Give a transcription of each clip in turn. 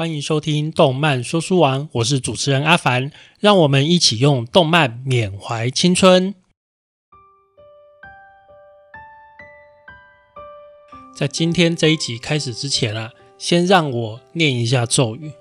欢迎收听《动漫说书王》，我是主持人阿凡，让我们一起用动漫缅怀青春。在今天这一集开始之前啊，先让我念一下咒语：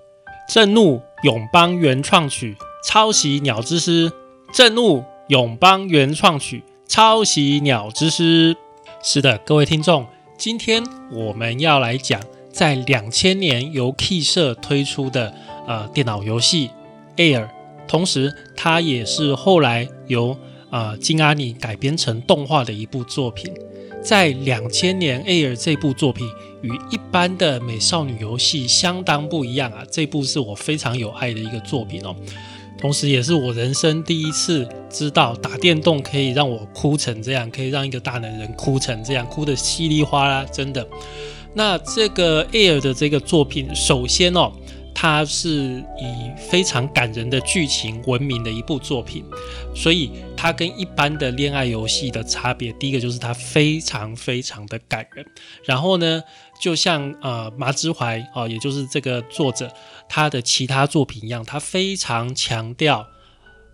震怒永邦原创曲，抄袭鸟之诗。震怒永邦原创曲，抄袭鸟之诗。是的，各位听众，今天我们要来讲。在两千年由 Key 社推出的呃电脑游戏 Air，同时它也是后来由呃金阿尼改编成动画的一部作品。在两千年 Air 这部作品与一般的美少女游戏相当不一样啊，这部是我非常有爱的一个作品哦，同时也是我人生第一次知道打电动可以让我哭成这样，可以让一个大男人哭成这样，哭得稀里哗啦，真的。那这个 Air 的这个作品，首先哦，它是以非常感人的剧情闻名的一部作品，所以它跟一般的恋爱游戏的差别，第一个就是它非常非常的感人。然后呢，就像呃麻之怀哦，也就是这个作者他的其他作品一样，他非常强调。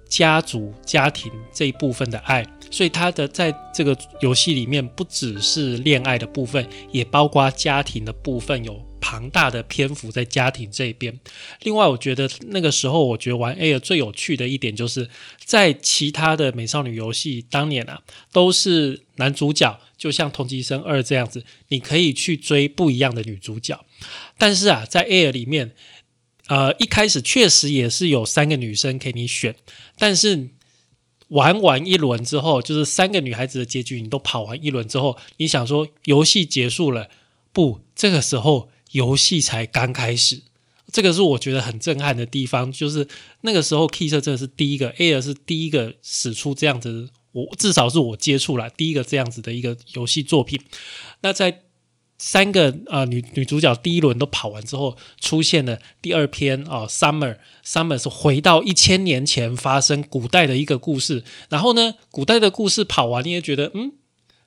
家族家庭这一部分的爱，所以他的在这个游戏里面不只是恋爱的部分，也包括家庭的部分，有庞大的篇幅在家庭这边。另外，我觉得那个时候，我觉得玩 Air 最有趣的一点，就是在其他的美少女游戏当年啊，都是男主角，就像同级生二这样子，你可以去追不一样的女主角，但是啊，在 Air 里面。呃，一开始确实也是有三个女生给你选，但是玩完一轮之后，就是三个女孩子的结局，你都跑完一轮之后，你想说游戏结束了？不，这个时候游戏才刚开始。这个是我觉得很震撼的地方，就是那个时候 Key 社真的是第一个，Air 是第一个使出这样子，我至少是我接触了第一个这样子的一个游戏作品。那在三个啊女女主角第一轮都跑完之后，出现了第二篇啊，Summer，Summer 是回到一千年前发生古代的一个故事。然后呢，古代的故事跑完，你也觉得嗯，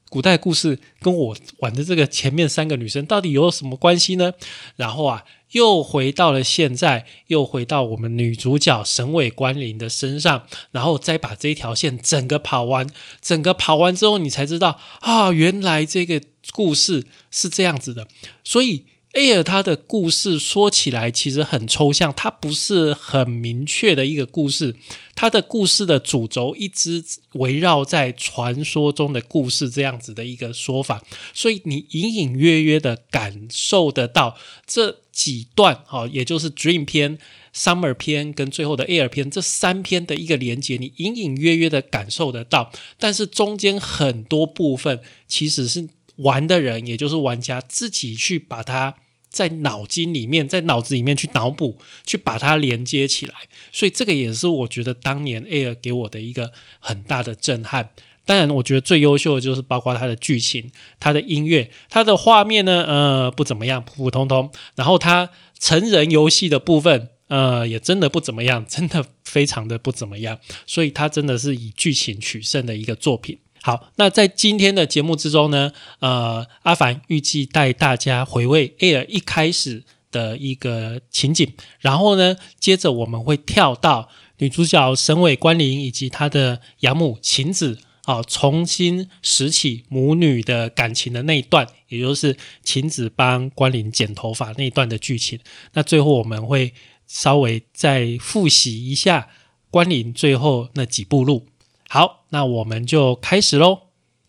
古代故事跟我玩的这个前面三个女生到底有什么关系呢？然后啊，又回到了现在，又回到我们女主角沈尾关林的身上，然后再把这一条线整个跑完，整个跑完之后，你才知道啊，原来这个。故事是这样子的，所以 Air 它的故事说起来其实很抽象，它不是很明确的一个故事。它的故事的主轴一直围绕在传说中的故事这样子的一个说法，所以你隐隐约约的感受得到这几段哈，也就是 Dream 篇、Summer 篇跟最后的 Air 篇这三篇的一个连接，你隐隐约约的感受得到。但是中间很多部分其实是。玩的人，也就是玩家自己去把它在脑筋里面，在脑子里面去脑补，去把它连接起来。所以这个也是我觉得当年 Air 给我的一个很大的震撼。当然，我觉得最优秀的就是包括它的剧情、它的音乐、它的画面呢，呃，不怎么样，普普通通。然后它成人游戏的部分，呃，也真的不怎么样，真的非常的不怎么样。所以它真的是以剧情取胜的一个作品。好，那在今天的节目之中呢，呃，阿凡预计带大家回味 Air 一开始的一个情景，然后呢，接着我们会跳到女主角神尾关林以及她的养母晴子啊，重新拾起母女的感情的那一段，也就是晴子帮关林剪头发那一段的剧情。那最后我们会稍微再复习一下关林最后那几步路。好，那我们就开始喽。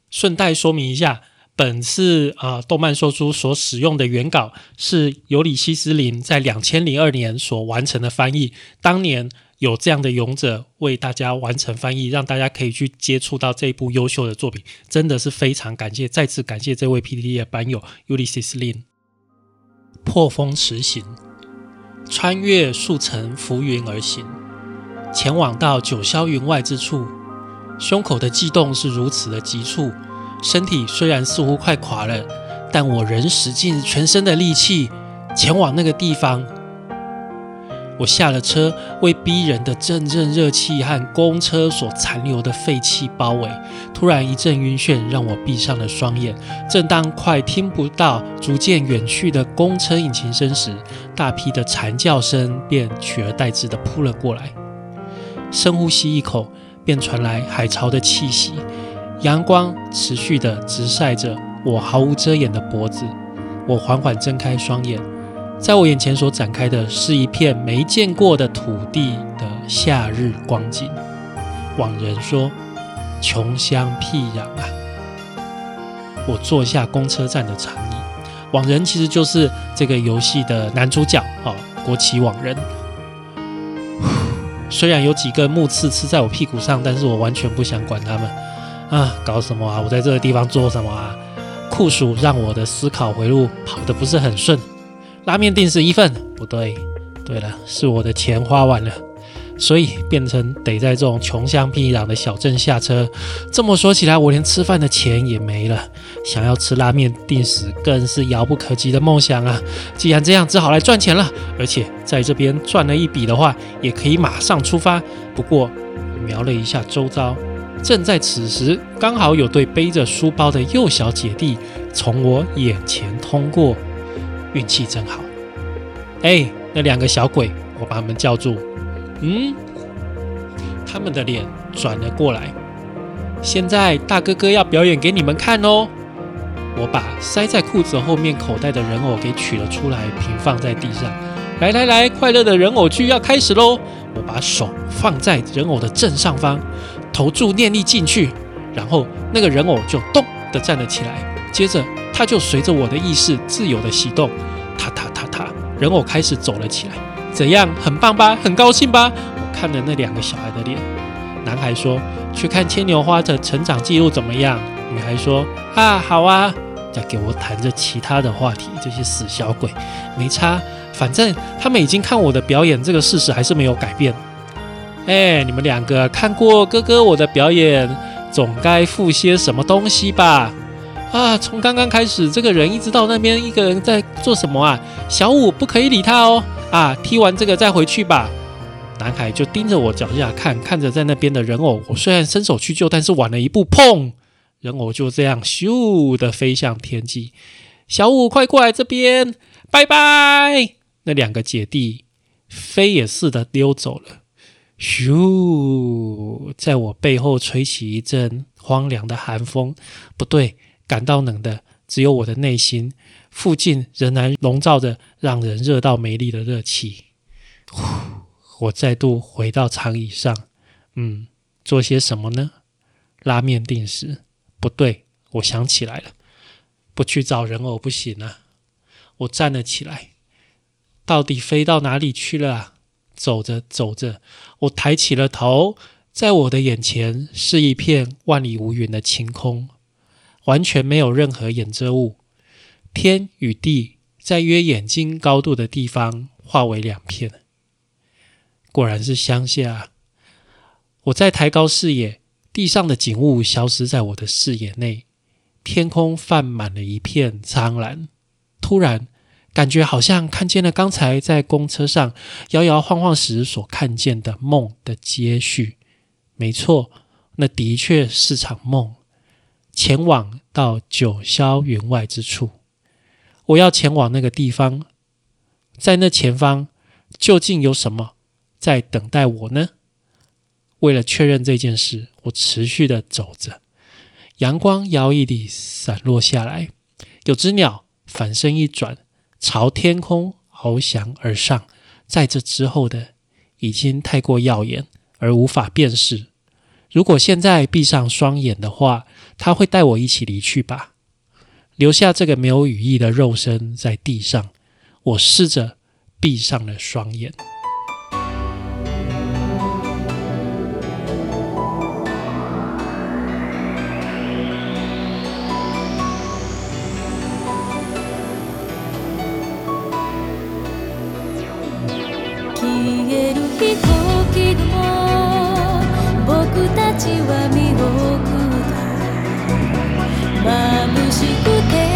顺带说明一下，本次啊动漫说书所使用的原稿是尤里西斯林在两千零二年所完成的翻译。当年有这样的勇者为大家完成翻译，让大家可以去接触到这部优秀的作品，真的是非常感谢，再次感谢这位 PPT 的版友尤里西斯林。破风驰行，穿越数层浮云而行，前往到九霄云外之处。胸口的悸动是如此的急促，身体虽然似乎快垮了，但我仍使尽全身的力气前往那个地方。我下了车，为逼人的阵阵热气和公车所残留的废气包围。突然一阵晕眩，让我闭上了双眼。正当快听不到逐渐远去的公车引擎声时，大批的惨叫声便取而代之的扑了过来。深呼吸一口，便传来海潮的气息。阳光持续的直晒着我毫无遮掩的脖子。我缓缓睁开双眼。在我眼前所展开的是一片没见过的土地的夏日光景。往人说，穷乡僻壤啊！我坐下公车站的长椅。往人其实就是这个游戏的男主角哦，国旗往人。虽然有几个木刺刺在我屁股上，但是我完全不想管他们啊！搞什么啊？我在这个地方做什么啊？酷暑让我的思考回路跑得不是很顺。拉面定时一份，不对，对了，是我的钱花完了，所以变成得在这种穷乡僻壤的小镇下车。这么说起来，我连吃饭的钱也没了，想要吃拉面定时更是遥不可及的梦想啊！既然这样，只好来赚钱了。而且在这边赚了一笔的话，也可以马上出发。不过瞄了一下周遭，正在此时，刚好有对背着书包的幼小姐弟从我眼前通过。运气真好，哎，那两个小鬼，我把他们叫住。嗯，他们的脸转了过来。现在大哥哥要表演给你们看哦。我把塞在裤子后面口袋的人偶给取了出来，平放在地上。来来来，快乐的人偶剧要开始喽！我把手放在人偶的正上方，投注念力进去，然后那个人偶就咚的站了起来，接着。他就随着我的意识自由的行动，踏踏踏踏，人偶开始走了起来。怎样，很棒吧？很高兴吧？我看了那两个小孩的脸。男孩说：“去看牵牛花的成长记录怎么样？”女孩说：“啊，好啊。”再给我谈着其他的话题。这些死小鬼，没差，反正他们已经看我的表演，这个事实还是没有改变。哎，你们两个看过哥哥我的表演，总该付些什么东西吧？啊！从刚刚开始，这个人一直到那边一个人在做什么啊？小五不可以理他哦！啊，踢完这个再回去吧。男孩就盯着我脚下看，看着在那边的人偶。我虽然伸手去救，但是晚了一步，砰！人偶就这样咻的飞向天际。小五，快过来这边！拜拜！那两个姐弟飞也似的溜走了。咻，在我背后吹起一阵荒凉的寒风。不对。感到冷的只有我的内心，附近仍然笼罩着让人热到没力的热气。呼，我再度回到长椅上，嗯，做些什么呢？拉面定时？不对，我想起来了，不去找人偶不行啊！我站了起来，到底飞到哪里去了？走着走着，我抬起了头，在我的眼前是一片万里无云的晴空。完全没有任何掩遮物，天与地在约眼睛高度的地方化为两片。果然是乡下。我在抬高视野，地上的景物消失在我的视野内，天空泛满了一片苍蓝。突然，感觉好像看见了刚才在公车上摇摇晃晃时所看见的梦的接续。没错，那的确是场梦。前往到九霄云外之处，我要前往那个地方，在那前方究竟有什么在等待我呢？为了确认这件事，我持续的走着。阳光摇曳地散落下来，有只鸟反身一转，朝天空翱翔而上。在这之后的，已经太过耀眼而无法辨识。如果现在闭上双眼的话，他会带我一起离去吧。留下这个没有羽翼的肉身在地上我试着闭上了双眼。眩しくて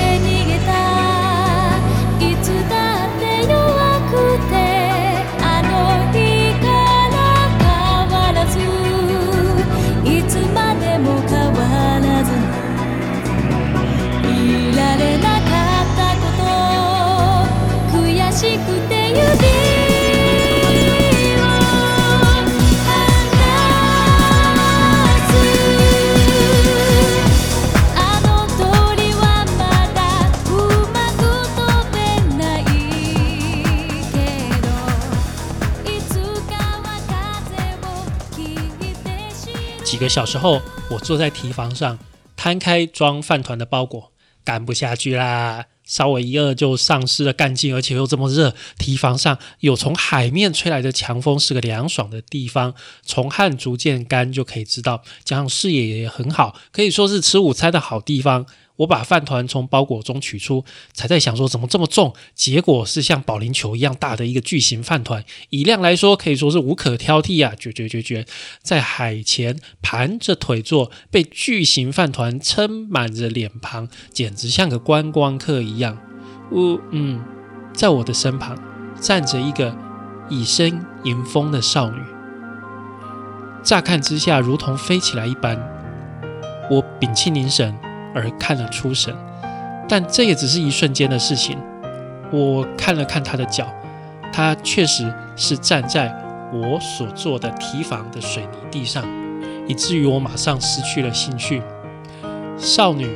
小时候，我坐在提房上，摊开装饭团的包裹，干不下去啦。稍微一饿就丧失了干劲，而且又这么热。提防上有从海面吹来的强风，是个凉爽的地方。从汗逐渐干就可以知道，加上视野也很好，可以说是吃午餐的好地方。我把饭团从包裹中取出，才在想说怎么这么重，结果是像保龄球一样大的一个巨型饭团，以量来说可以说是无可挑剔啊，绝绝绝绝！在海前盘着腿坐，被巨型饭团撑满着脸庞，简直像个观光客一样。呜嗯，在我的身旁站着一个以身迎风的少女，乍看之下如同飞起来一般。我屏气凝神。而看了出神，但这也只是一瞬间的事情。我看了看他的脚，他确实是站在我所做的提防的水泥地上，以至于我马上失去了兴趣。少女，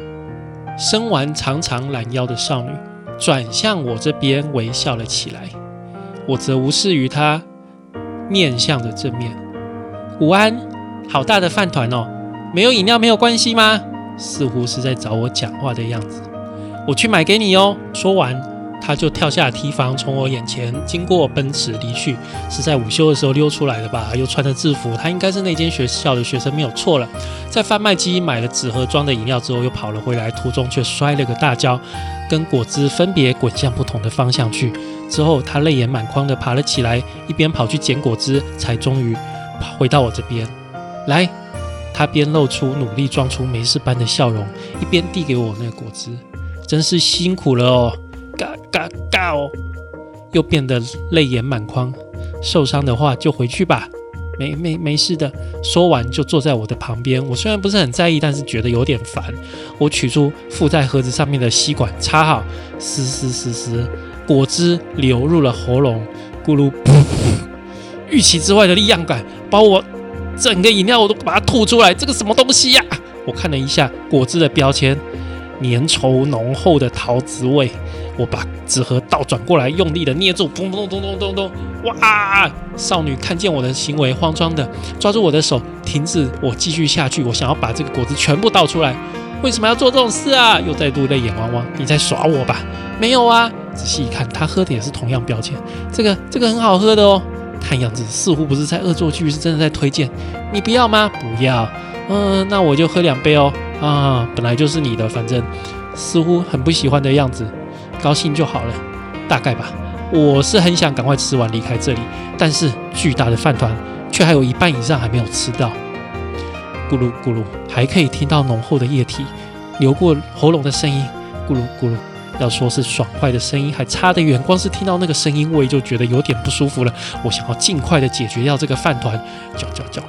生完长长懒腰的少女，转向我这边微笑了起来，我则无视于她，面向着正面。午安，好大的饭团哦，没有饮料没有关系吗？似乎是在找我讲话的样子，我去买给你哦。说完，他就跳下梯房，从我眼前经过，奔驰离去。是在午休的时候溜出来的吧？又穿着制服，他应该是那间学校的学生，没有错了。在贩卖机买了纸盒装的饮料之后，又跑了回来，途中却摔了个大跤，跟果汁分别滚向不同的方向去。之后，他泪眼满眶的爬了起来，一边跑去捡果汁，才终于跑回到我这边来。他边露出努力装出没事般的笑容，一边递给我那个果汁，真是辛苦了哦！嘎嘎嘎哦！又变得泪眼满眶。受伤的话就回去吧，没没没事的。说完就坐在我的旁边。我虽然不是很在意，但是觉得有点烦。我取出附在盒子上面的吸管，插好，嘶嘶嘶嘶，果汁流入了喉咙，咕噜噗噗，预期之外的力量感把我。整个饮料我都把它吐出来，这个什么东西呀？我看了一下果汁的标签，粘稠浓厚的桃子味。我把纸盒倒转过来，用力的捏住，咚咚咚咚咚咚！哇！少女看见我的行为，慌张的抓住我的手，停止我继续下去。我想要把这个果汁全部倒出来，为什么要做这种事啊？又再度泪眼汪汪，你在耍我吧？没有啊！仔细一看，他喝的也是同样标签，这个这个很好喝的哦。看样子似乎不是在恶作剧，是真的在推荐。你不要吗？不要。嗯，那我就喝两杯哦。啊，本来就是你的，反正似乎很不喜欢的样子。高兴就好了，大概吧。我是很想赶快吃完离开这里，但是巨大的饭团却还有一半以上还没有吃到。咕噜咕噜，还可以听到浓厚的液体流过喉咙的声音。咕噜咕噜。要说是爽快的声音还差得远，光是听到那个声音，我也就觉得有点不舒服了。我想要尽快的解决掉这个饭团，叫叫叫！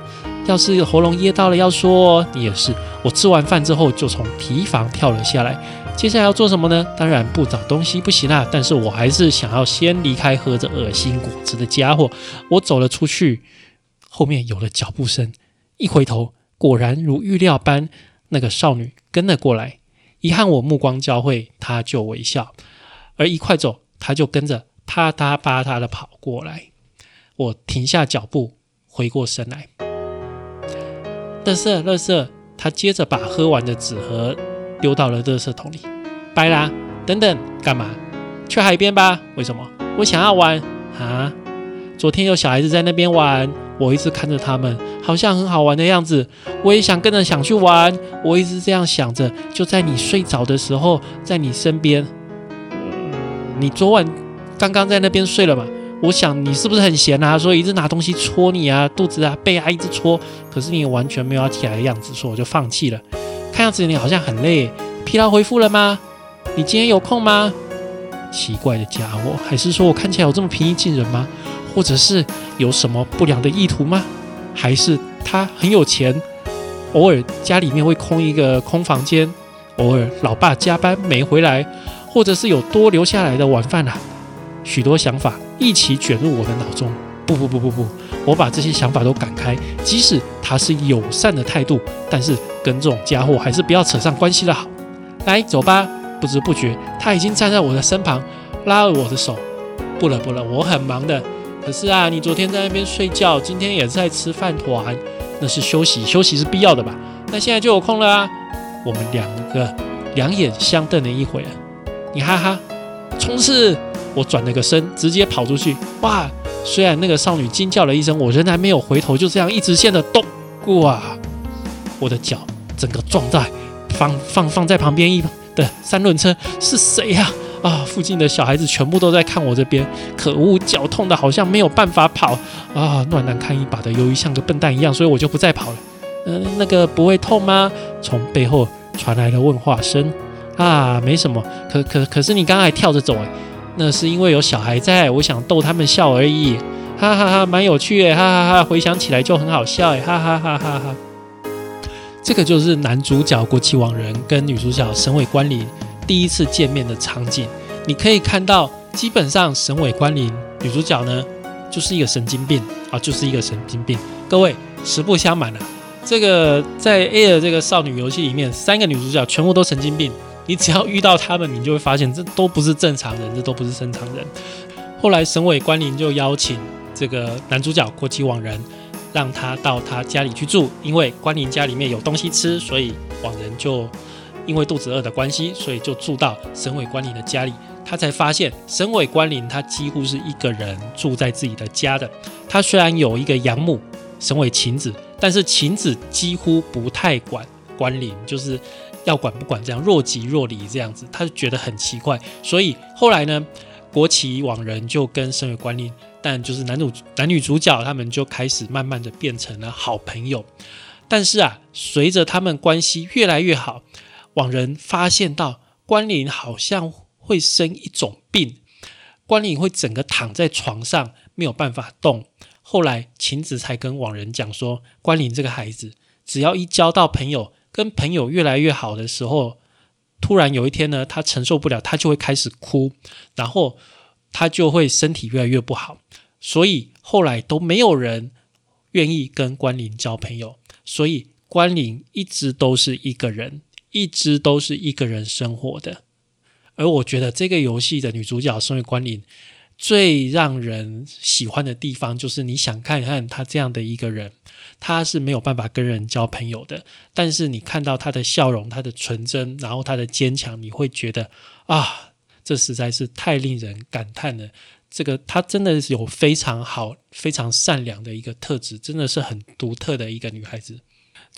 要是喉咙噎到了，要说你也是。我吃完饭之后就从提房跳了下来，接下来要做什么呢？当然不找东西不行啦，但是我还是想要先离开喝着恶心果汁的家伙。我走了出去，后面有了脚步声，一回头，果然如预料般，那个少女跟了过来。一和我目光交汇，他就微笑；而一快走，他就跟着啪嗒啪嗒的跑过来。我停下脚步，回过神来。乐色，乐色！他接着把喝完的纸盒丢到了垃圾桶里。拜啦！等等，干嘛？去海边吧？为什么？我想要玩啊！昨天有小孩子在那边玩。我一直看着他们，好像很好玩的样子。我也想跟着想去玩。我一直这样想着。就在你睡着的时候，在你身边。你昨晚刚刚在那边睡了嘛？我想你是不是很闲啊？所以一直拿东西戳你啊，肚子啊、背啊，一直戳。可是你完全没有要起来的样子，所以我就放弃了。看样子你好像很累，疲劳恢复了吗？你今天有空吗？奇怪的家伙，还是说我看起来有这么平易近人吗？或者是有什么不良的意图吗？还是他很有钱，偶尔家里面会空一个空房间，偶尔老爸加班没回来，或者是有多留下来的晚饭啊？许多想法一起卷入我的脑中。不不不不不，我把这些想法都赶开。即使他是友善的态度，但是跟这种家伙还是不要扯上关系的好。来，走吧。不知不觉，他已经站在我的身旁，拉了我的手。不了不了，我很忙的。可是啊，你昨天在那边睡觉，今天也在吃饭团，那是休息，休息是必要的吧？那现在就有空了啊！我们两个两眼相瞪了一会啊，你哈哈，冲刺！我转了个身，直接跑出去。哇！虽然那个少女惊叫了一声，我仍然没有回头，就这样一直线的动过啊！我的脚整个撞在放放放在旁边一的三轮车，是谁呀？啊附近的小孩子全部都在看我这边，可恶，脚痛的好像没有办法跑啊！暖男看一把的，由于像个笨蛋一样，所以我就不再跑了。嗯，那个不会痛吗？从背后传来了问话声。啊，没什么。可可可是你刚刚还跳着走哎，那是因为有小孩在，我想逗他们笑而已。哈哈哈，蛮有趣哎，哈哈哈，回想起来就很好笑哎，哈哈哈哈哈。这个就是男主角国旗王人跟女主角神尾关里。第一次见面的场景，你可以看到，基本上神尾关林女主角呢，就是一个神经病啊，就是一个神经病。各位实不相瞒啊，这个在 Air 这个少女游戏里面，三个女主角全部都神经病。你只要遇到她们，你就会发现这都不是正常人，这都不是正常人。后来省委关林就邀请这个男主角国旗网人，让他到他家里去住，因为关林家里面有东西吃，所以网人就。因为肚子饿的关系，所以就住到省委关林的家里。他才发现，省委关林他几乎是一个人住在自己的家的。他虽然有一个养母省委晴子，但是晴子几乎不太管关林，就是要管不管这样若即若离这样子，他就觉得很奇怪。所以后来呢，国旗往人就跟省委关林，但就是男主男女主角他们就开始慢慢的变成了好朋友。但是啊，随着他们关系越来越好。网人发现到关林好像会生一种病，关林会整个躺在床上没有办法动。后来晴子才跟网人讲说，关林这个孩子只要一交到朋友，跟朋友越来越好的时候，突然有一天呢，他承受不了，他就会开始哭，然后他就会身体越来越不好。所以后来都没有人愿意跟关林交朋友，所以关林一直都是一个人。一直都是一个人生活的，而我觉得这个游戏的女主角身为关林，最让人喜欢的地方就是你想看看她这样的一个人，她是没有办法跟人交朋友的，但是你看到她的笑容、她的纯真，然后她的坚强，你会觉得啊，这实在是太令人感叹了。这个她真的是有非常好、非常善良的一个特质，真的是很独特的一个女孩子。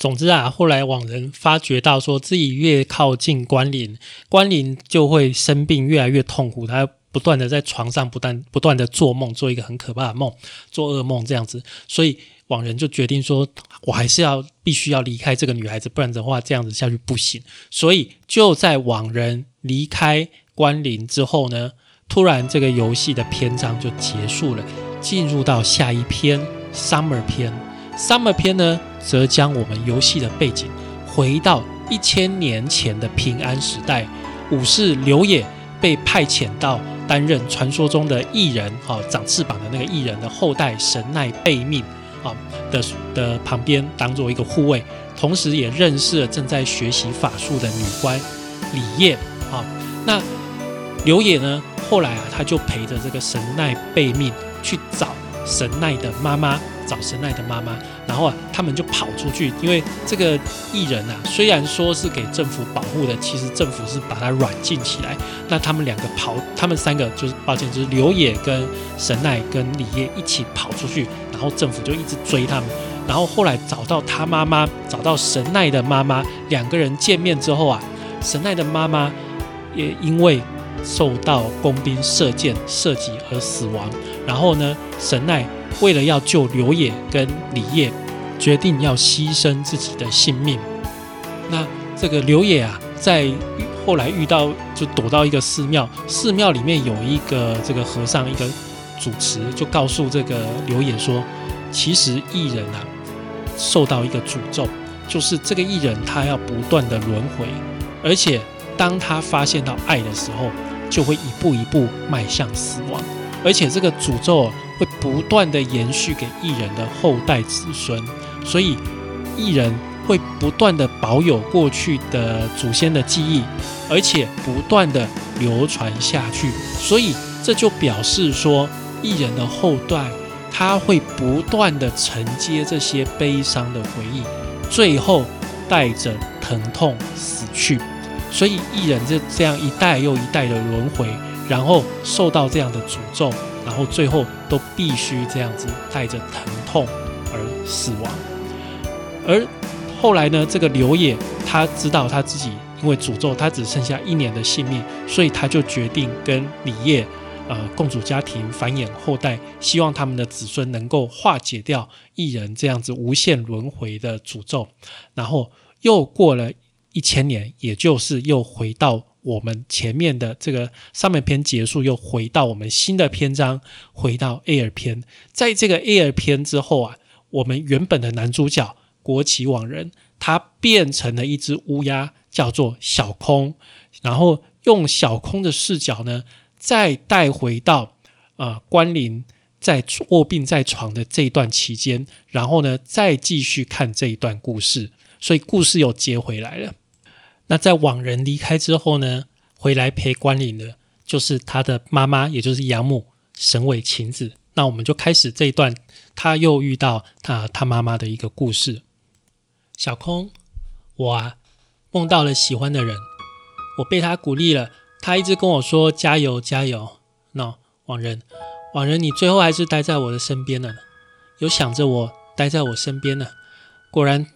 总之啊，后来网人发觉到，说自己越靠近关林，关林就会生病，越来越痛苦。他不断的在床上不断不断的做梦，做一个很可怕的梦，做噩梦这样子。所以网人就决定说，我还是要必须要离开这个女孩子，不然的话这样子下去不行。所以就在网人离开关林之后呢，突然这个游戏的篇章就结束了，进入到下一篇 Summer 篇。Summer 篇呢？则将我们游戏的背景回到一千年前的平安时代，武士刘野被派遣到担任传说中的异人，啊，长翅膀的那个异人的后代神奈贝命，啊的的旁边当做一个护卫，同时也认识了正在学习法术的女官李叶，啊，那刘野呢，后来啊，他就陪着这个神奈贝命去找神奈的妈妈。找神奈的妈妈，然后啊，他们就跑出去，因为这个艺人啊，虽然说是给政府保护的，其实政府是把他软禁起来。那他们两个跑，他们三个就是抱歉，就是刘野跟神奈跟李叶一起跑出去，然后政府就一直追他们。然后后来找到他妈妈，找到神奈的妈妈，两个人见面之后啊，神奈的妈妈也因为受到工兵射箭射击而死亡。然后呢，神奈。为了要救刘野跟李烨，决定要牺牲自己的性命。那这个刘野啊，在后来遇到，就躲到一个寺庙，寺庙里面有一个这个和尚，一个主持，就告诉这个刘野说，其实艺人啊，受到一个诅咒，就是这个艺人他要不断的轮回，而且当他发现到爱的时候，就会一步一步迈向死亡，而且这个诅咒。会不断的延续给艺人的后代子孙，所以艺人会不断的保有过去的祖先的记忆，而且不断的流传下去。所以这就表示说，艺人的后代他会不断的承接这些悲伤的回忆，最后带着疼痛死去。所以艺人这这样一代又一代的轮回，然后受到这样的诅咒，然后最后都必须这样子带着疼痛而死亡。而后来呢，这个刘野他知道他自己因为诅咒，他只剩下一年的性命，所以他就决定跟李烨。呃，共主家庭繁衍后代，希望他们的子孙能够化解掉艺人这样子无限轮回的诅咒。然后又过了一千年，也就是又回到我们前面的这个上面篇结束，又回到我们新的篇章，回到 Air 篇。在这个 Air 篇之后啊，我们原本的男主角国旗网人，他变成了一只乌鸦，叫做小空，然后用小空的视角呢。再带回到啊关林在卧病在床的这一段期间，然后呢，再继续看这一段故事，所以故事又接回来了。那在往人离开之后呢，回来陪关林的，就是他的妈妈，也就是养母神尾晴子。那我们就开始这一段，他又遇到他他妈妈的一个故事。小空，我啊梦到了喜欢的人，我被他鼓励了。他一直跟我说：“加油，加油！”那往人，往人，你最后还是待在我的身边了，有想着我，待在我身边了。果然，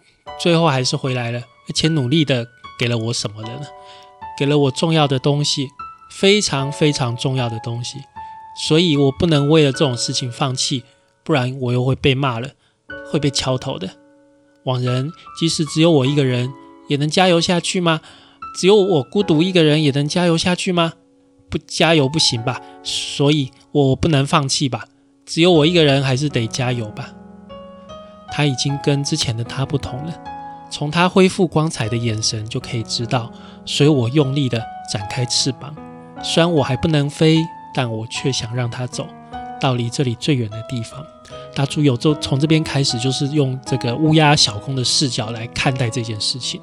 最后还是回来了，而且努力的给了我什么的呢？给了我重要的东西，非常非常重要的东西。所以我不能为了这种事情放弃，不然我又会被骂了，会被敲头的。往人，即使只有我一个人，也能加油下去吗？只有我孤独一个人也能加油下去吗？不加油不行吧，所以我不能放弃吧。只有我一个人还是得加油吧。他已经跟之前的他不同了，从他恢复光彩的眼神就可以知道。所以我用力的展开翅膀，虽然我还不能飞，但我却想让他走到离这里最远的地方。大猪有就从这边开始，就是用这个乌鸦小空的视角来看待这件事情。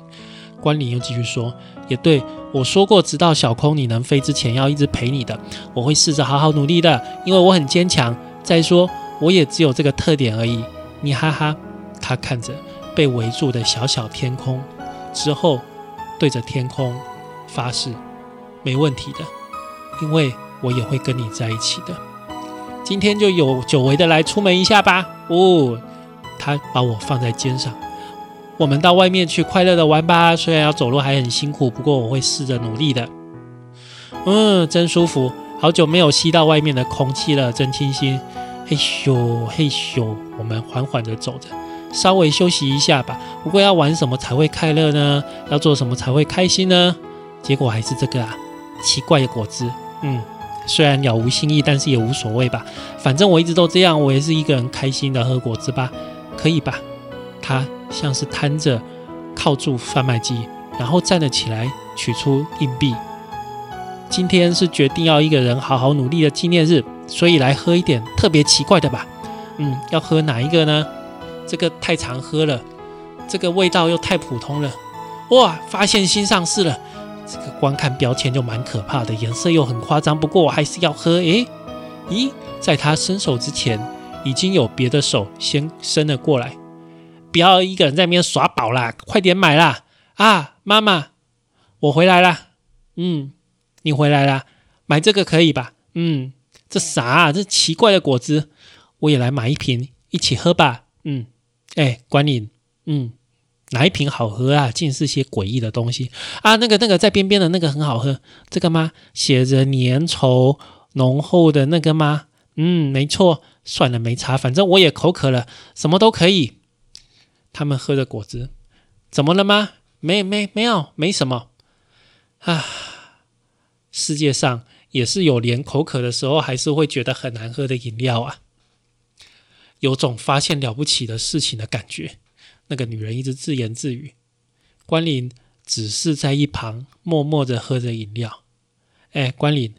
关林又继续说：“也对我说过，直到小空你能飞之前，要一直陪你的。我会试着好好努力的，因为我很坚强。再说，我也只有这个特点而已。”你哈哈，他看着被围住的小小天空，之后对着天空发誓：“没问题的，因为我也会跟你在一起的。”今天就有久违的来出门一下吧。哦，他把我放在肩上。我们到外面去快乐的玩吧，虽然要走路还很辛苦，不过我会试着努力的。嗯，真舒服，好久没有吸到外面的空气了，真清新。嘿咻嘿咻，我们缓缓的走着，稍微休息一下吧。不过要玩什么才会快乐呢？要做什么才会开心呢？结果还是这个啊，奇怪的果汁。嗯，虽然了无新意，但是也无所谓吧。反正我一直都这样，我也是一个人开心的喝果汁吧，可以吧？他。像是瘫着，靠住贩卖机，然后站了起来，取出硬币。今天是决定要一个人好好努力的纪念日，所以来喝一点特别奇怪的吧。嗯，要喝哪一个呢？这个太常喝了，这个味道又太普通了。哇，发现新上市了！这个光看标签就蛮可怕的，颜色又很夸张。不过我还是要喝。诶，咦，在他伸手之前，已经有别的手先伸了过来。不要一个人在那边耍宝啦，快点买啦！啊，妈妈，我回来啦。嗯，你回来啦，买这个可以吧？嗯，这啥？这奇怪的果汁，我也来买一瓶，一起喝吧。嗯，哎，管理，嗯，哪一瓶好喝啊？尽是些诡异的东西啊！那个那个在边边的那个很好喝，这个吗？写着粘稠浓厚的那个吗？嗯，没错。算了，没差，反正我也口渴了，什么都可以。他们喝的果汁，怎么了吗？没没没有，没什么。啊，世界上也是有连口渴的时候还是会觉得很难喝的饮料啊。有种发现了不起的事情的感觉。那个女人一直自言自语，关林只是在一旁默默的喝着饮料。哎，关林，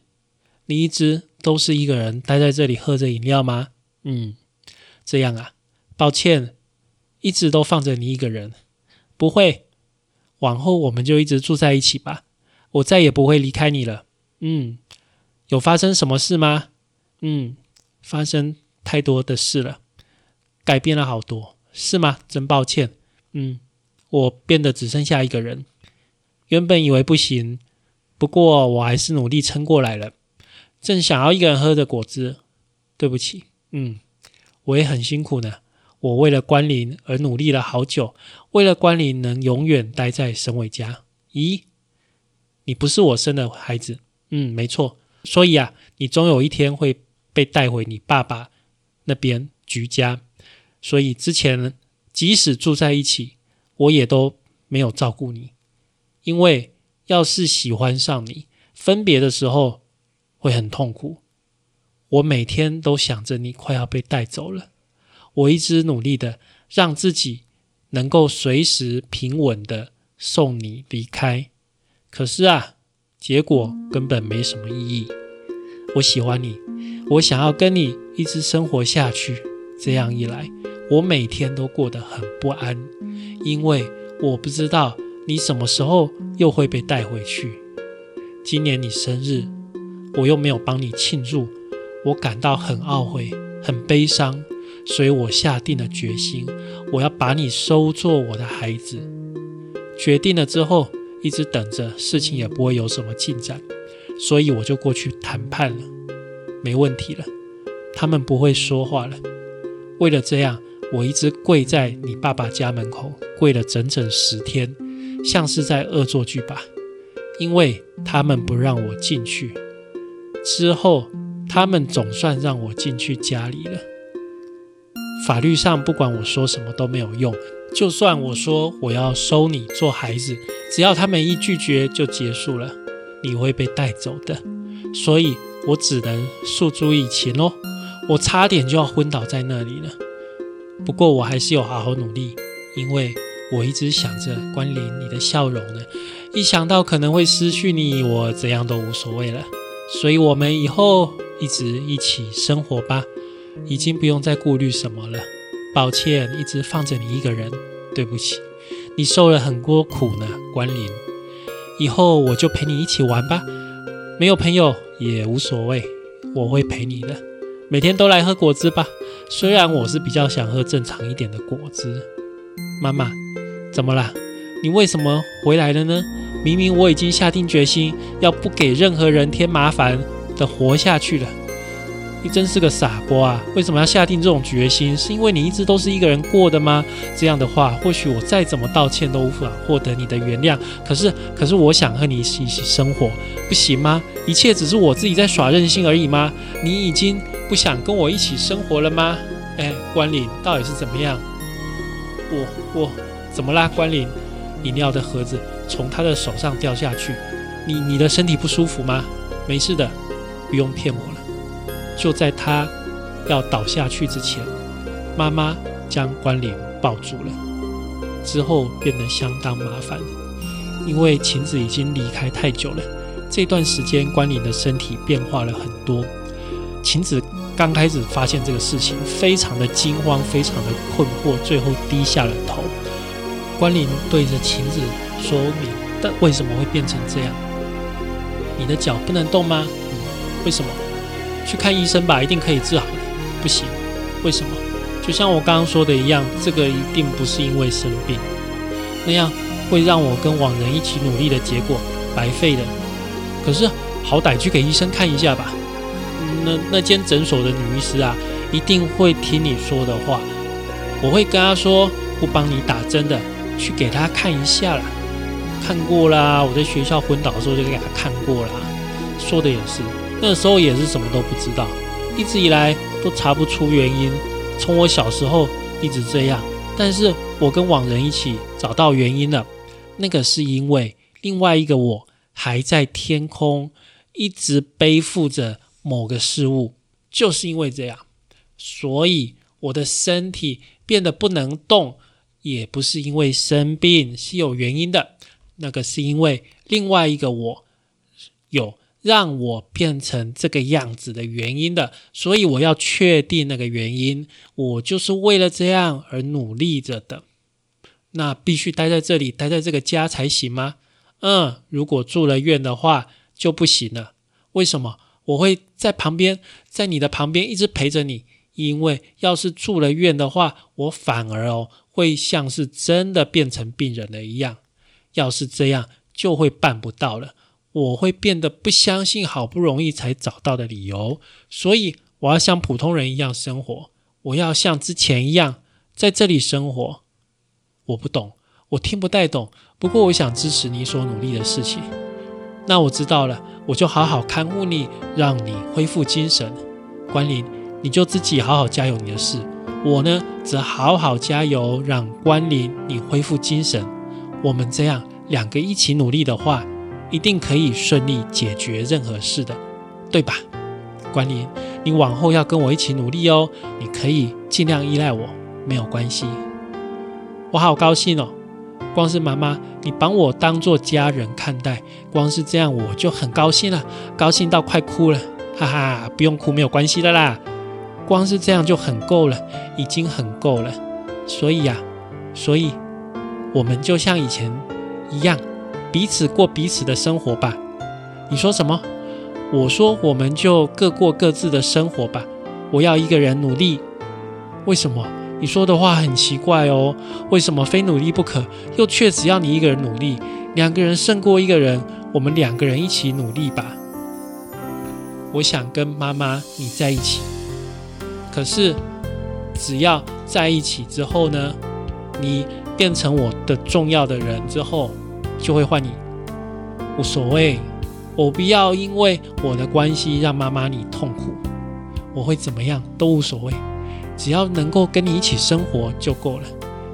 你一直都是一个人待在这里喝着饮料吗？嗯，这样啊，抱歉。一直都放着你一个人，不会，往后我们就一直住在一起吧。我再也不会离开你了。嗯，有发生什么事吗？嗯，发生太多的事了，改变了好多，是吗？真抱歉。嗯，我变得只剩下一个人。原本以为不行，不过我还是努力撑过来了。正想要一个人喝着果汁，对不起。嗯，我也很辛苦呢。我为了关林而努力了好久，为了关林能永远待在沈伟家。咦，你不是我生的孩子？嗯，没错。所以啊，你终有一天会被带回你爸爸那边居家。所以之前即使住在一起，我也都没有照顾你，因为要是喜欢上你，分别的时候会很痛苦。我每天都想着你快要被带走了，我一直努力的让自己能够随时平稳的送你离开。可是啊。结果根本没什么意义。我喜欢你，我想要跟你一直生活下去。这样一来，我每天都过得很不安，因为我不知道你什么时候又会被带回去。今年你生日，我又没有帮你庆祝，我感到很懊悔、很悲伤，所以我下定了决心，我要把你收做我的孩子。决定了之后。一直等着，事情也不会有什么进展，所以我就过去谈判了，没问题了。他们不会说话了。为了这样，我一直跪在你爸爸家门口，跪了整整十天，像是在恶作剧吧。因为他们不让我进去。之后，他们总算让我进去家里了。法律上，不管我说什么都没有用。就算我说我要收你做孩子，只要他们一拒绝就结束了，你会被带走的。所以我只能诉诸以情哦。我差点就要昏倒在那里了，不过我还是有好好努力，因为我一直想着关林你的笑容呢。一想到可能会失去你，我怎样都无所谓了。所以我们以后一直一起生活吧，已经不用再顾虑什么了。抱歉，一直放着你一个人，对不起，你受了很多苦呢，关林。以后我就陪你一起玩吧，没有朋友也无所谓，我会陪你的，每天都来喝果汁吧。虽然我是比较想喝正常一点的果汁。妈妈，怎么啦？你为什么回来了呢？明明我已经下定决心，要不给任何人添麻烦的活下去了。你真是个傻瓜啊！为什么要下定这种决心？是因为你一直都是一个人过的吗？这样的话，或许我再怎么道歉都无法获得你的原谅。可是，可是我想和你一起生活，不行吗？一切只是我自己在耍任性而已吗？你已经不想跟我一起生活了吗？哎，关岭到底是怎么样？我我怎么啦？关岭，饮料的盒子从他的手上掉下去。你你的身体不舒服吗？没事的，不用骗我了。就在他要倒下去之前，妈妈将关林抱住了。之后变得相当麻烦，因为晴子已经离开太久了。这段时间，关林的身体变化了很多。晴子刚开始发现这个事情，非常的惊慌，非常的困惑，最后低下了头。关林对着晴子说明：“但为什么会变成这样？你的脚不能动吗？为什么？”去看医生吧，一定可以治好的。不行，为什么？就像我刚刚说的一样，这个一定不是因为生病，那样会让我跟往人一起努力的结果白费的。可是好歹去给医生看一下吧。那那间诊所的女医师啊，一定会听你说的话。我会跟她说，不帮你打针的，去给她看一下啦。看过啦，我在学校昏倒的时候就给她看过啦。说的也是。那时候也是什么都不知道，一直以来都查不出原因。从我小时候一直这样，但是我跟往人一起找到原因了。那个是因为另外一个我还在天空，一直背负着某个事物，就是因为这样，所以我的身体变得不能动，也不是因为生病，是有原因的。那个是因为另外一个我有。让我变成这个样子的原因的，所以我要确定那个原因。我就是为了这样而努力着的。那必须待在这里，待在这个家才行吗？嗯，如果住了院的话就不行了。为什么？我会在旁边，在你的旁边一直陪着你，因为要是住了院的话，我反而哦会像是真的变成病人了一样。要是这样，就会办不到了。我会变得不相信好不容易才找到的理由，所以我要像普通人一样生活。我要像之前一样在这里生活。我不懂，我听不太懂。不过我想支持你所努力的事情。那我知道了，我就好好看护你，让你恢复精神。关林，你就自己好好加油你的事。我呢，则好好加油，让关林你恢复精神。我们这样两个一起努力的话，一定可以顺利解决任何事的，对吧？关林，你往后要跟我一起努力哦。你可以尽量依赖我，没有关系。我好高兴哦！光是妈妈，你把我当做家人看待，光是这样我就很高兴了，高兴到快哭了，哈哈！不用哭，没有关系的啦，光是这样就很够了，已经很够了。所以呀，所以我们就像以前一样，彼此过彼此的生活吧。你说什么？我说我们就各过各自的生活吧。我要一个人努力，为什么？你说的话很奇怪哦，为什么非努力不可？又却只要你一个人努力，两个人胜过一个人，我们两个人一起努力吧。我想跟妈妈你在一起，可是只要在一起之后呢，你变成我的重要的人之后，就会换你，无所谓。我不要因为我的关系让妈妈你痛苦，我会怎么样都无所谓。只要能够跟你一起生活就够了，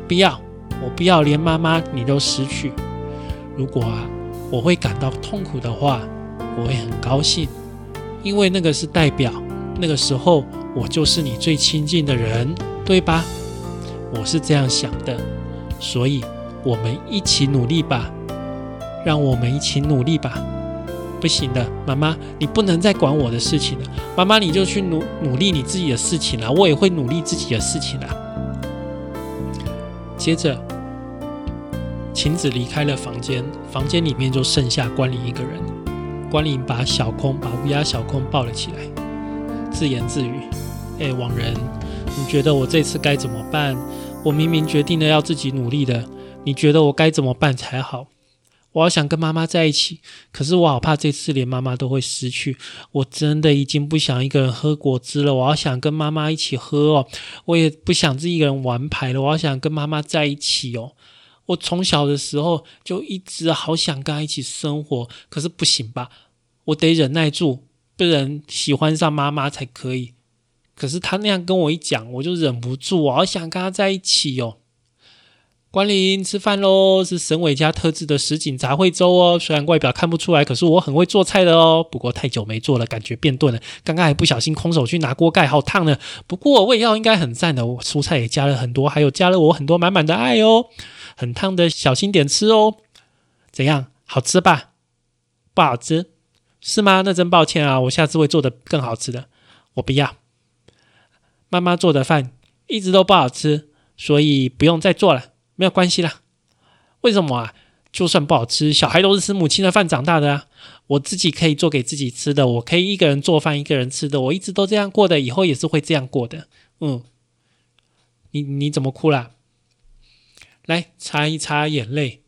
不要，我不要连妈妈你都失去。如果啊，我会感到痛苦的话，我会很高兴，因为那个是代表那个时候我就是你最亲近的人，对吧？我是这样想的，所以我们一起努力吧，让我们一起努力吧。不行的，妈妈，你不能再管我的事情了。妈妈，你就去努努力你自己的事情了，我也会努力自己的事情了。接着，晴子离开了房间，房间里面就剩下关林一个人。关林把小空，把乌鸦小空抱了起来，自言自语：“哎，网人，你觉得我这次该怎么办？我明明决定了要自己努力的，你觉得我该怎么办才好？”我好想跟妈妈在一起，可是我好怕这次连妈妈都会失去。我真的已经不想一个人喝果汁了，我好想跟妈妈一起喝哦。我也不想自己一个人玩牌了，我好想跟妈妈在一起哦。我从小的时候就一直好想跟她一起生活，可是不行吧？我得忍耐住，不能喜欢上妈妈才可以。可是他那样跟我一讲，我就忍不住，我好想跟她在一起哦。关林吃饭喽，是沈伟家特制的什锦杂烩粥哦。虽然外表看不出来，可是我很会做菜的哦。不过太久没做了，感觉变钝了。刚刚还不小心空手去拿锅盖，好烫呢。不过味道应该很赞的，蔬菜也加了很多，还有加了我很多满满的爱哦。很烫的，小心点吃哦。怎样，好吃吧？不好吃是吗？那真抱歉啊，我下次会做的更好吃的。我不要，妈妈做的饭一直都不好吃，所以不用再做了。没有关系啦，为什么啊？就算不好吃，小孩都是吃母亲的饭长大的啊。我自己可以做给自己吃的，我可以一个人做饭，一个人吃的，我一直都这样过的，以后也是会这样过的。嗯，你你怎么哭了？来擦一擦眼泪，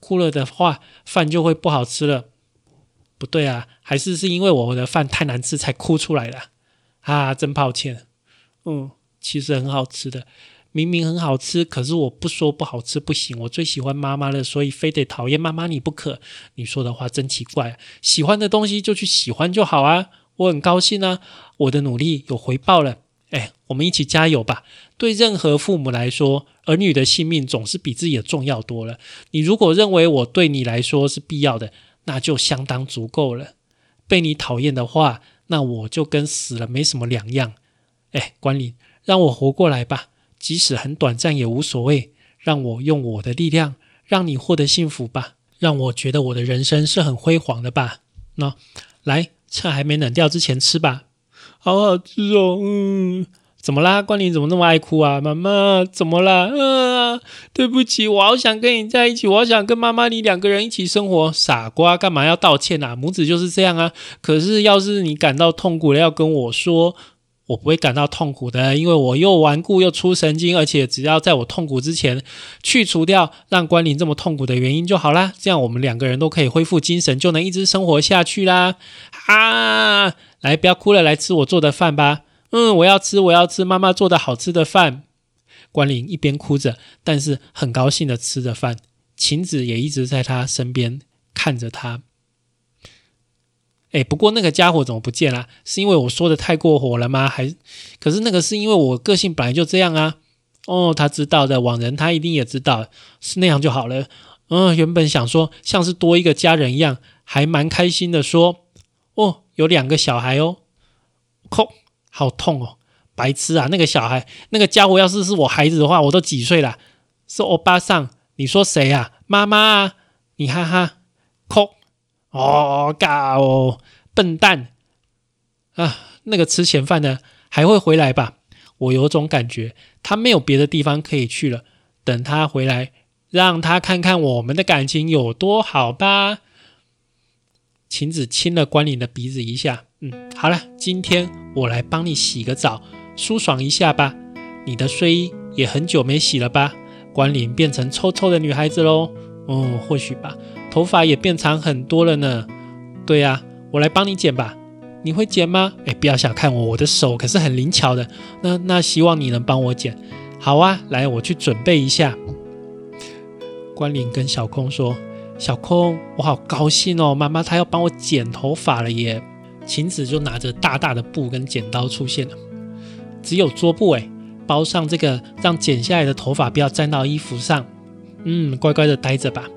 哭了的话，饭就会不好吃了。不对啊，还是是因为我的饭太难吃才哭出来的啊！真抱歉。嗯，其实很好吃的。明明很好吃，可是我不说不好吃不行。我最喜欢妈妈了，所以非得讨厌妈妈你不可。你说的话真奇怪，喜欢的东西就去喜欢就好啊！我很高兴啊，我的努力有回报了。哎，我们一起加油吧！对任何父母来说，儿女的性命总是比自己的重要多了。你如果认为我对你来说是必要的，那就相当足够了。被你讨厌的话，那我就跟死了没什么两样。哎，管理，让我活过来吧。即使很短暂也无所谓，让我用我的力量让你获得幸福吧，让我觉得我的人生是很辉煌的吧。那来，趁还没冷掉之前吃吧，好好吃哦。嗯，怎么啦？关林怎么那么爱哭啊？妈妈，怎么啦？啊，对不起，我好想跟你在一起，我好想跟妈妈你两个人一起生活。傻瓜，干嘛要道歉啊？母子就是这样啊。可是要是你感到痛苦了，要跟我说。我不会感到痛苦的，因为我又顽固又出神经，而且只要在我痛苦之前去除掉让关林这么痛苦的原因就好啦。这样我们两个人都可以恢复精神，就能一直生活下去啦。啊，来，不要哭了，来吃我做的饭吧。嗯，我要吃，我要吃妈妈做的好吃的饭。关林一边哭着，但是很高兴的吃着饭。晴子也一直在他身边看着他。哎，不过那个家伙怎么不见了？是因为我说的太过火了吗？还可是那个是因为我个性本来就这样啊。哦，他知道的，往人他一定也知道，是那样就好了。嗯，原本想说像是多一个家人一样，还蛮开心的。说哦，有两个小孩哦，哭，好痛哦，白痴啊！那个小孩，那个家伙，要是是我孩子的话，我都几岁了？是欧巴桑，你说谁啊？妈妈啊？你哈哈，哭。哦，嘎哦，笨蛋啊！那个吃闲饭的还会回来吧？我有种感觉，他没有别的地方可以去了。等他回来，让他看看我们的感情有多好吧。晴子亲了关林的鼻子一下，嗯，好了，今天我来帮你洗个澡，舒爽一下吧。你的睡衣也很久没洗了吧？关林变成臭臭的女孩子喽。哦，或许吧。头发也变长很多了呢。对呀，我来帮你剪吧。你会剪吗？哎，不要小看我，我的手可是很灵巧的。那那希望你能帮我剪。好啊，来，我去准备一下。关林跟小空说：“小空，我好高兴哦，妈妈她要帮我剪头发了耶。”晴子就拿着大大的布跟剪刀出现了。只有桌布哎，包上这个，让剪下来的头发不要沾到衣服上。嗯，乖乖的待着吧。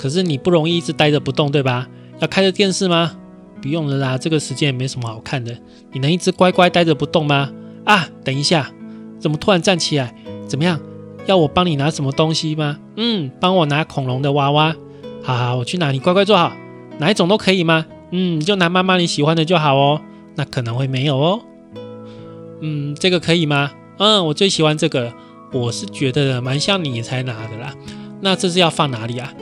可是你不容易一直待着不动，对吧？要开着电视吗？不用了啦，这个时间也没什么好看的。你能一直乖乖待着不动吗？啊，等一下，怎么突然站起来？怎么样？要我帮你拿什么东西吗？嗯，帮我拿恐龙的娃娃。好好，我去拿，你乖乖坐好。哪一种都可以吗？嗯，就拿妈妈你喜欢的就好哦。那可能会没有哦。嗯，这个可以吗？嗯，我最喜欢这个。我是觉得蛮像你才拿的啦。那这是要放哪里啊？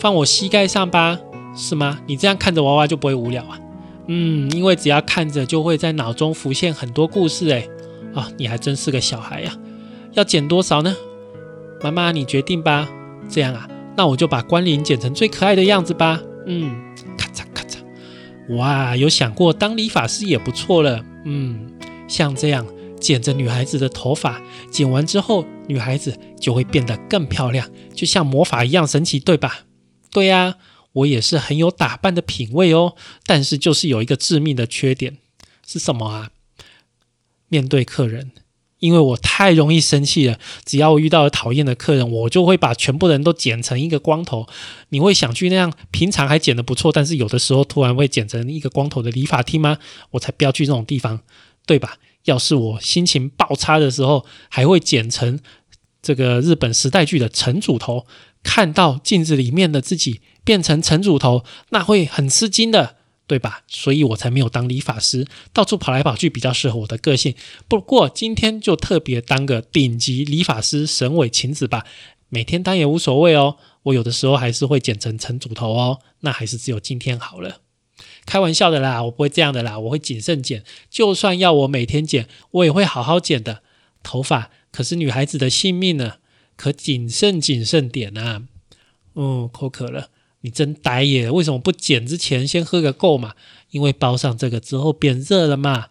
放我膝盖上吧，是吗？你这样看着娃娃就不会无聊啊？嗯，因为只要看着就会在脑中浮现很多故事哎。啊，你还真是个小孩呀！要剪多少呢？妈妈你决定吧。这样啊，那我就把关林剪成最可爱的样子吧。嗯，咔嚓咔嚓。哇，有想过当理发师也不错了。嗯，像这样剪着女孩子的头发，剪完之后女孩子就会变得更漂亮，就像魔法一样神奇，对吧？对呀，我也是很有打扮的品味哦，但是就是有一个致命的缺点，是什么啊？面对客人，因为我太容易生气了，只要我遇到了讨厌的客人，我就会把全部人都剪成一个光头。你会想去那样平常还剪得不错，但是有的时候突然会剪成一个光头的理发厅吗？我才不要去这种地方，对吧？要是我心情爆差的时候，还会剪成这个日本时代剧的城主头。看到镜子里面的自己变成城主头，那会很吃惊的，对吧？所以我才没有当理发师，到处跑来跑去比较适合我的个性。不过今天就特别当个顶级理发师神尾晴子吧，每天当也无所谓哦。我有的时候还是会剪成城主头哦，那还是只有今天好了。开玩笑的啦，我不会这样的啦，我会谨慎剪。就算要我每天剪，我也会好好剪的。头发可是女孩子的性命呢。可谨慎谨慎点啊！哦，口渴了，你真呆耶！为什么不剪之前先喝个够嘛？因为包上这个之后变热了嘛。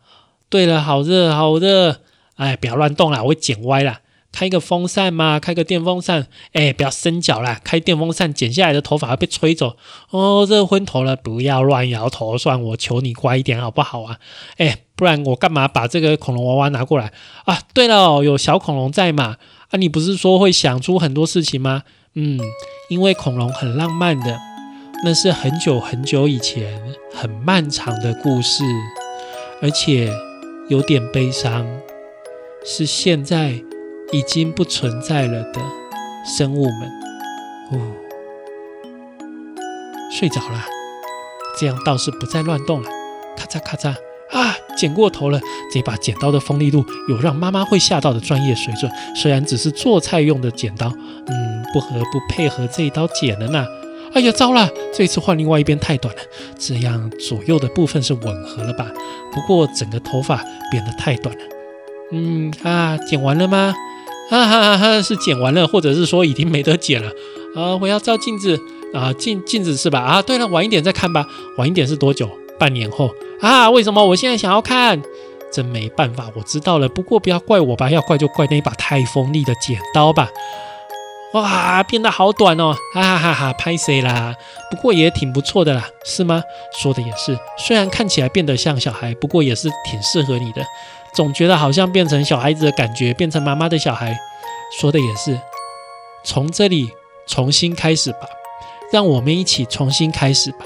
对了，好热好热！哎，不要乱动啦，我会剪歪啦。开个风扇嘛，开个电风扇。哎，不要伸脚啦，开电风扇剪下来的头发会被吹走。哦，热昏头了，不要乱摇头，算我求你乖一点好不好啊？哎，不然我干嘛把这个恐龙娃娃拿过来啊？对了，有小恐龙在嘛？啊，你不是说会想出很多事情吗？嗯，因为恐龙很浪漫的，那是很久很久以前很漫长的故事，而且有点悲伤，是现在已经不存在了的生物们。哦，睡着了，这样倒是不再乱动了。咔嚓咔嚓。啊，剪过头了！这把剪刀的锋利度有让妈妈会吓到的专业水准。虽然只是做菜用的剪刀，嗯，不合不配合这一刀剪了呢。哎呀，糟了，这次换另外一边太短了，这样左右的部分是吻合了吧？不过整个头发变得太短了。嗯啊，剪完了吗？哈哈哈，是剪完了，或者是说已经没得剪了。啊，我要照镜子啊，镜镜子是吧？啊，对了，晚一点再看吧。晚一点是多久？半年后啊？为什么我现在想要看？真没办法，我知道了。不过不要怪我吧，要怪就怪那把太锋利的剪刀吧。哇，变得好短哦！哈哈哈哈，拍谁啦？不过也挺不错的啦，是吗？说的也是，虽然看起来变得像小孩，不过也是挺适合你的。总觉得好像变成小孩子的感觉，变成妈妈的小孩。说的也是，从这里重新开始吧，让我们一起重新开始吧。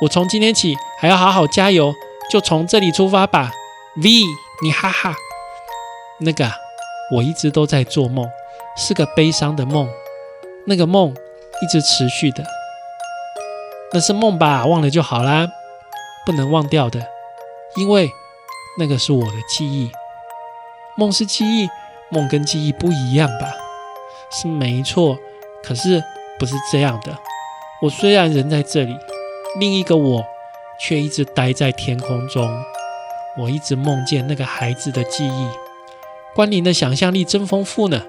我从今天起还要好好加油，就从这里出发吧。V，你哈哈。那个，我一直都在做梦，是个悲伤的梦。那个梦一直持续的，那是梦吧？忘了就好啦，不能忘掉的，因为。那个是我的记忆，梦是记忆，梦跟记忆不一样吧？是没错，可是不是这样的。我虽然人在这里，另一个我却一直待在天空中。我一直梦见那个孩子的记忆。关林的想象力真丰富呢。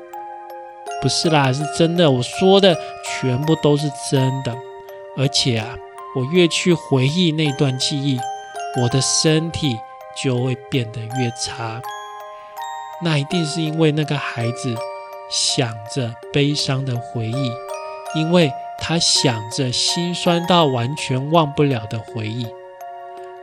不是啦，是真的。我说的全部都是真的。而且啊，我越去回忆那段记忆，我的身体。就会变得越差，那一定是因为那个孩子想着悲伤的回忆，因为他想着心酸到完全忘不了的回忆。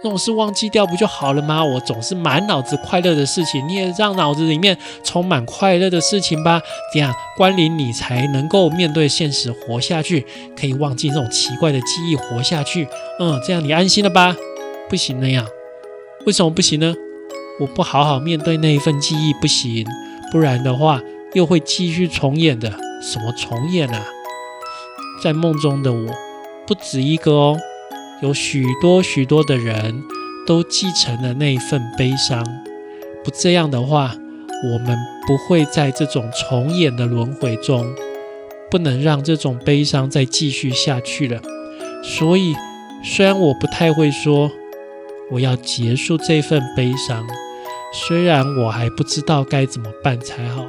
那种事忘记掉不就好了吗？我总是满脑子快乐的事情，你也让脑子里面充满快乐的事情吧，这样关联你才能够面对现实活下去，可以忘记这种奇怪的记忆活下去。嗯，这样你安心了吧？不行那样。为什么不行呢？我不好好面对那一份记忆不行，不然的话又会继续重演的。什么重演啊？在梦中的我不止一个哦，有许多许多的人都继承了那一份悲伤。不这样的话，我们不会在这种重演的轮回中，不能让这种悲伤再继续下去了。所以，虽然我不太会说。我要结束这份悲伤，虽然我还不知道该怎么办才好。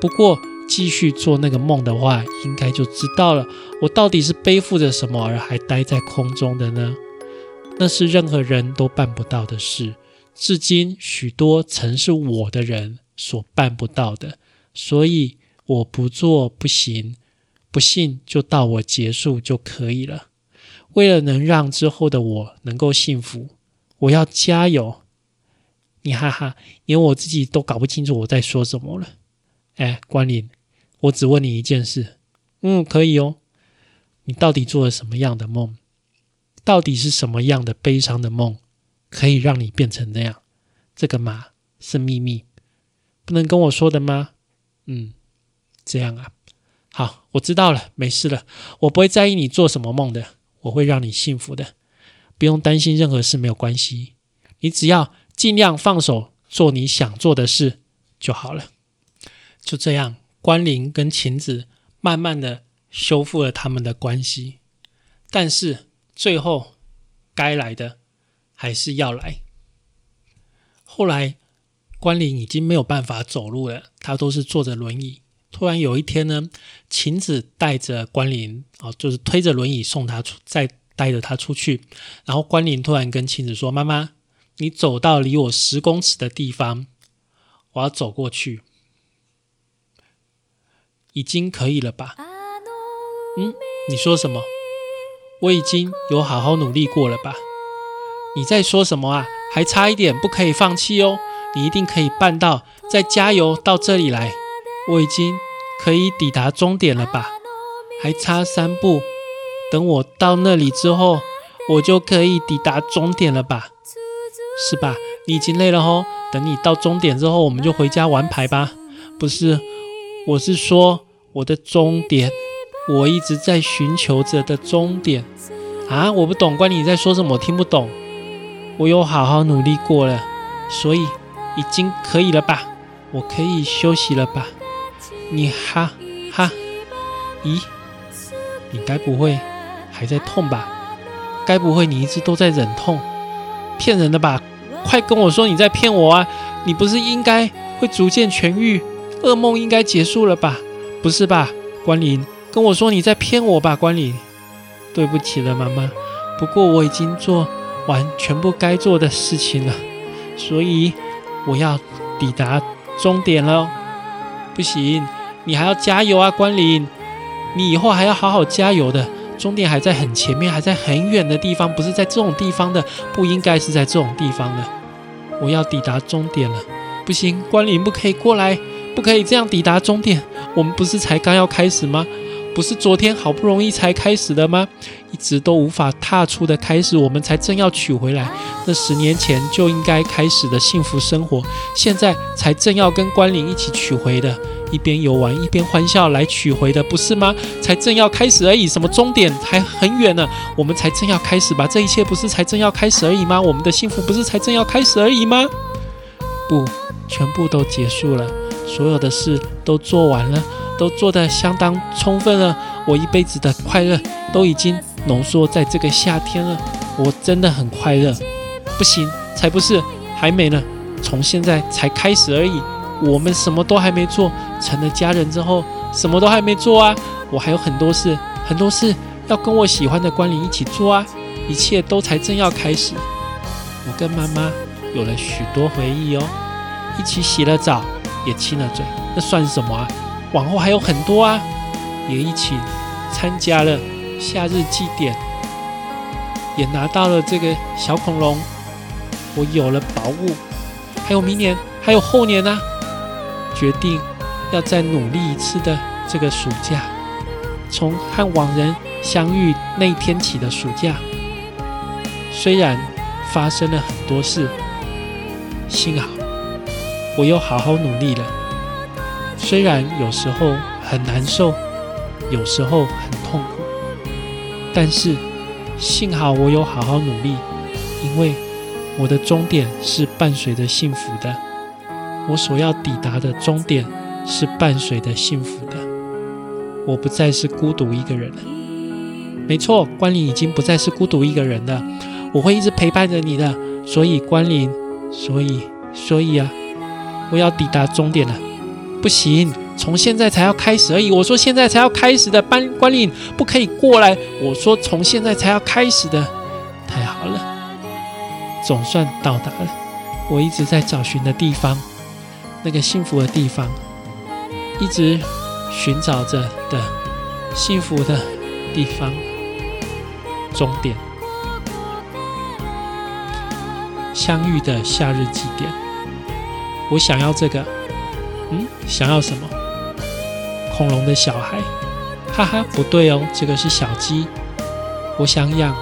不过继续做那个梦的话，应该就知道了。我到底是背负着什么而还待在空中的呢？那是任何人都办不到的事，至今许多曾是我的人所办不到的。所以我不做不行，不信就到我结束就可以了。为了能让之后的我能够幸福。我要加油！你哈哈，连我自己都搞不清楚我在说什么了。哎，关林，我只问你一件事。嗯，可以哦。你到底做了什么样的梦？到底是什么样的悲伤的梦，可以让你变成那样？这个嘛是秘密，不能跟我说的吗？嗯，这样啊。好，我知道了，没事了。我不会在意你做什么梦的，我会让你幸福的。不用担心任何事，没有关系。你只要尽量放手做你想做的事就好了。就这样，关灵跟晴子慢慢的修复了他们的关系。但是最后该来的还是要来。后来关灵已经没有办法走路了，他都是坐着轮椅。突然有一天呢，晴子带着关灵哦，就是推着轮椅送他出再。带着他出去，然后关林突然跟晴子说：“妈妈，你走到离我十公尺的地方，我要走过去，已经可以了吧？”嗯，你说什么？我已经有好好努力过了吧？你在说什么啊？还差一点，不可以放弃哦！你一定可以办到，再加油到这里来，我已经可以抵达终点了吧？还差三步。等我到那里之后，我就可以抵达终点了吧？是吧？你已经累了吼。等你到终点之后，我们就回家玩牌吧。不是，我是说我的终点，我一直在寻求着的终点啊！我不懂，关你在说什么，我听不懂。我有好好努力过了，所以已经可以了吧？我可以休息了吧？你哈哈，咦？你该不会？还在痛吧？该不会你一直都在忍痛？骗人的吧？快跟我说你在骗我啊！你不是应该会逐渐痊愈，噩梦应该结束了吧？不是吧，关林？跟我说你在骗我吧，关林。对不起了，妈妈。不过我已经做完全部该做的事情了，所以我要抵达终点了。不行，你还要加油啊，关林！你以后还要好好加油的。终点还在很前面，还在很远的地方，不是在这种地方的，不应该是在这种地方的。我要抵达终点了，不行，关林不可以过来，不可以这样抵达终点。我们不是才刚要开始吗？不是昨天好不容易才开始的吗？一直都无法踏出的开始，我们才正要取回来。那十年前就应该开始的幸福生活，现在才正要跟关林一起取回的，一边游玩一边欢笑来取回的，不是吗？才正要开始而已，什么终点还很远呢？我们才正要开始吧？这一切不是才正要开始而已吗？我们的幸福不是才正要开始而已吗？不，全部都结束了，所有的事都做完了。都做得相当充分了，我一辈子的快乐都已经浓缩在这个夏天了，我真的很快乐。不行，才不是，还没呢，从现在才开始而已。我们什么都还没做，成了家人之后，什么都还没做啊。我还有很多事，很多事要跟我喜欢的关灵一起做啊，一切都才正要开始。我跟妈妈有了许多回忆哦，一起洗了澡，也亲了嘴，那算什么啊？往后还有很多啊，也一起参加了夏日祭典，也拿到了这个小恐龙。我有了宝物，还有明年，还有后年呢。决定要再努力一次的这个暑假，从和往人相遇那天起的暑假，虽然发生了很多事，幸好我又好好努力了。虽然有时候很难受，有时候很痛苦，但是幸好我有好好努力，因为我的终点是伴随着幸福的，我所要抵达的终点是伴随着幸福的，我不再是孤独一个人了。没错，关林已经不再是孤独一个人了，我会一直陪伴着你的。所以关林，所以所以啊，我要抵达终点了。不行，从现在才要开始而已。我说现在才要开始的，班官吏不可以过来。我说从现在才要开始的，太好了，总算到达了我一直在找寻的地方，那个幸福的地方，一直寻找着的幸福的地方，终点，相遇的夏日祭典。我想要这个。嗯，想要什么？恐龙的小孩，哈哈，不对哦，这个是小鸡。我想养，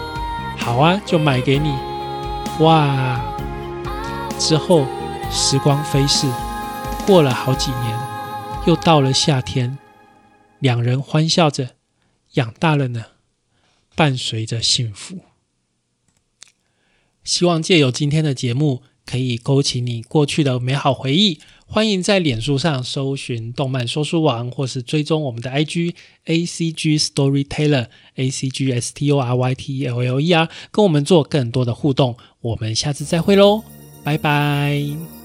好啊，就买给你。哇！之后时光飞逝，过了好几年，又到了夏天，两人欢笑着养大了呢，伴随着幸福。希望借由今天的节目，可以勾起你过去的美好回忆。欢迎在脸书上搜寻“动漫说书王”，或是追踪我们的 IG A C G Storyteller A C G S T O R Y T E L L E R，跟我们做更多的互动。我们下次再会喽，拜拜。